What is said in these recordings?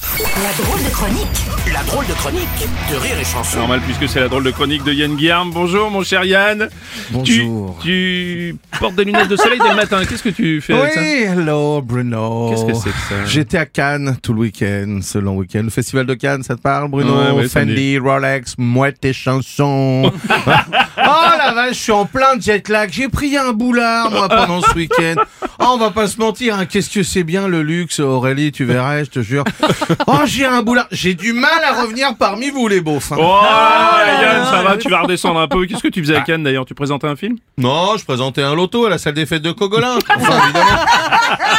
La drôle de chronique La drôle de chronique de Rire et Chanson. Normal puisque c'est la drôle de chronique de Yann Guillaume. Bonjour mon cher Yann. Bonjour. Tu, tu portes des lunettes de soleil dès le matin. Qu'est-ce que tu fais avec ça Oui, hello Bruno. Qu'est-ce que c'est que ça J'étais à Cannes tout le week-end, ce long week-end. Le festival de Cannes, ça te parle Bruno Ouais, ouais, Fendi, Rolex, mouette et chansons. oh la vache, je suis en plein jet lag. J'ai pris un boulard moi pendant ce week-end. Oh, on va pas se mentir, hein. qu'est-ce que c'est bien le luxe Aurélie, tu verrais, je te jure. Oh, j'ai un boulard. J'ai du mal à revenir parmi vous les beaufs. hein. Oh Yann, ça va, tu vas redescendre un peu. Qu'est-ce que tu faisais à Cannes d'ailleurs? Tu présentais un film? Non, je présentais un loto à la salle des fêtes de Cogolin. Enfin, évidemment.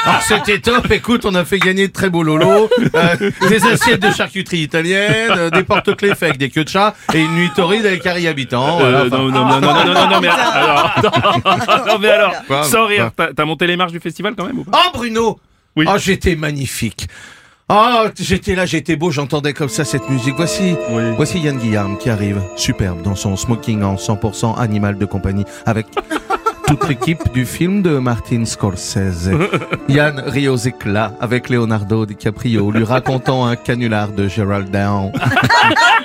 Alors, c'était top. Écoute, on a fait gagner de très beaux lolos, euh, des assiettes de charcuterie italienne, euh, des porte-clés faits avec des queues de chat et une nuit torride avec Harry Habitant. Voilà, Euh, enfin. non, non, non, non, non, non, non, mais alors, non, non, mais alors, Quoi? sans rire, t'as t'as monté les marches du festival quand même ou pas? Oh Bruno Oui. Oh j'étais magnifique Oh j'étais là, j'étais beau, j'entendais comme ça cette musique. Voici, Oui. voici Yann Guillaume qui arrive, superbe, dans son smoking en 100% animal de compagnie, avec toute l'équipe du film de Martin Scorsese. Yann rit aux éclats avec Leonardo DiCaprio, lui racontant un canular de Gerald Down.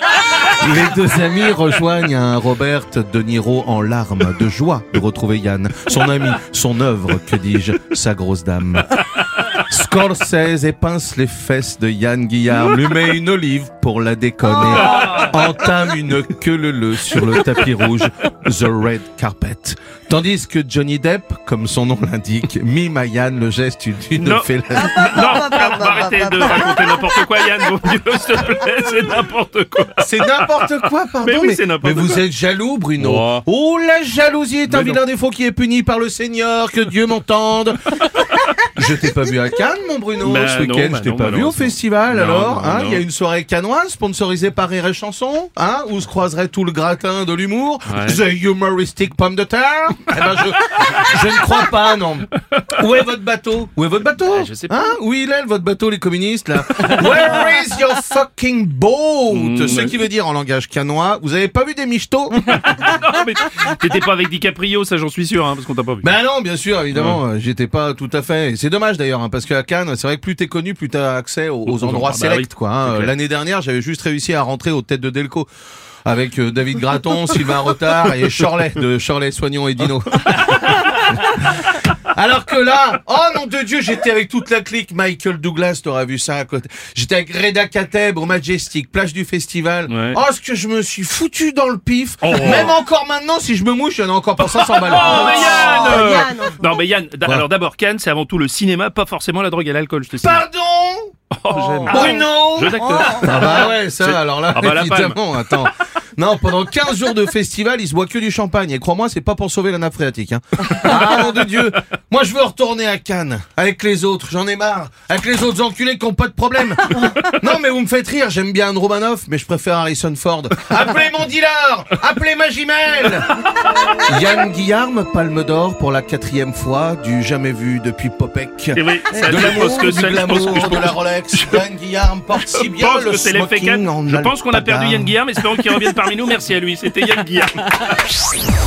Les deux amis rejoignent un Robert De Niro en larmes de joie de retrouver Yann, son ami, son œuvre, que dis-je, sa grosse dame. Scorsese épince les fesses de Yann Guillaume, lui met une olive pour la déconner, entame une queue leu sur le tapis rouge, The Red Carpet. Tandis que Johnny Depp, comme son nom l'indique, mime à Yann le geste d'une Non. félin. Non, arrêtez de raconter n'importe quoi Yann, mon Dieu, s'il te plaît, c'est n'importe quoi. C'est n'importe quoi, pardon. Mais oui, c'est n'importe mais vous êtes jaloux, Bruno. Oh. Oh, la jalousie est un Mais non. vilain défaut qui est puni par le Seigneur. Que Dieu m'entende. Je t'ai pas vu à Cannes, mon Bruno, Bah ce week-end. bah je t'ai non, pas vu au festival, Non, alors. hein. Il y a une soirée canoise sponsorisée par Rire et Chanson, hein, où se croiserait tout le gratin de l'humour. Ouais. The humoristic pomme de terre. eh ben, je, je ne crois pas, non. Où est votre bateau? Où est votre bateau? Ah, je sais pas. Hein? Où il est, votre bateau, les communistes, là? Where is your fucking boat? Mm, Ce ouais. qui veut dire en langage canois, vous avez pas vu des michetots? Non, mais t'étais pas avec DiCaprio, ça j'en suis sûr, hein, parce qu'on t'a pas vu. Ben non, bien sûr, évidemment, euh, j'étais pas tout à fait. Et C'est dommage d'ailleurs, hein, parce qu'à Cannes, c'est vrai que plus t'es connu, plus t'as accès aux, endroits bah sélects, quoi. hein. L'année dernière, j'avais juste réussi à rentrer aux têtes de Delco. Avec euh, David Graton, Sylvain Retard et Chorlet de Chorlet Soignon et Dino. Alors que là, oh nom de Dieu, j'étais avec toute la clique. Michael Douglas, t'auras vu ça à côté. J'étais avec Reda Kateb au Majestic, plage du festival. Ouais. Oh, ce que je me suis foutu dans le pif. Oh. Même encore maintenant, si je me mouche, il y en a encore pour 500 balles. Oh, mais Yann, Oh, euh, Yann, Non, mais Yann, alors d'abord, Cannes, c'est avant tout le cinéma, pas forcément la drogue et l'alcool, je te signale. Pardon? Oh, j'aime. Bruno? Jeu d'acteur. Ah bah ouais, ça, alors là, Ah bah évidemment, attends. Non, pendant 15 jours de festival, il se boit que du champagne. Et crois-moi, c'est pas pour sauver la nappe phréatique. Hein. Ah, nom de Dieu Moi, je veux retourner à Cannes, avec les autres. J'en ai marre. Avec les autres enculés qui ont pas de problème. Non, mais vous me faites rire. J'aime bien Anne Romanoff, mais je préfère Harrison Ford. Appelez mon dealer Appelez ma jumelle Yann Guillarme, Palme d'Or pour la quatrième fois, du jamais vu depuis Popek. Et oui, ça, De je l'amour, que du ça, je pense glamour, que je de la Rolex. Yann Guillarme porte si bien pense le que c'est l'effet smoking 4. en Je pense qu'on a perdu. Yann Guillaume, espérons qu'il revienne parmi nous. Merci à lui, c'était Yann Guillaume.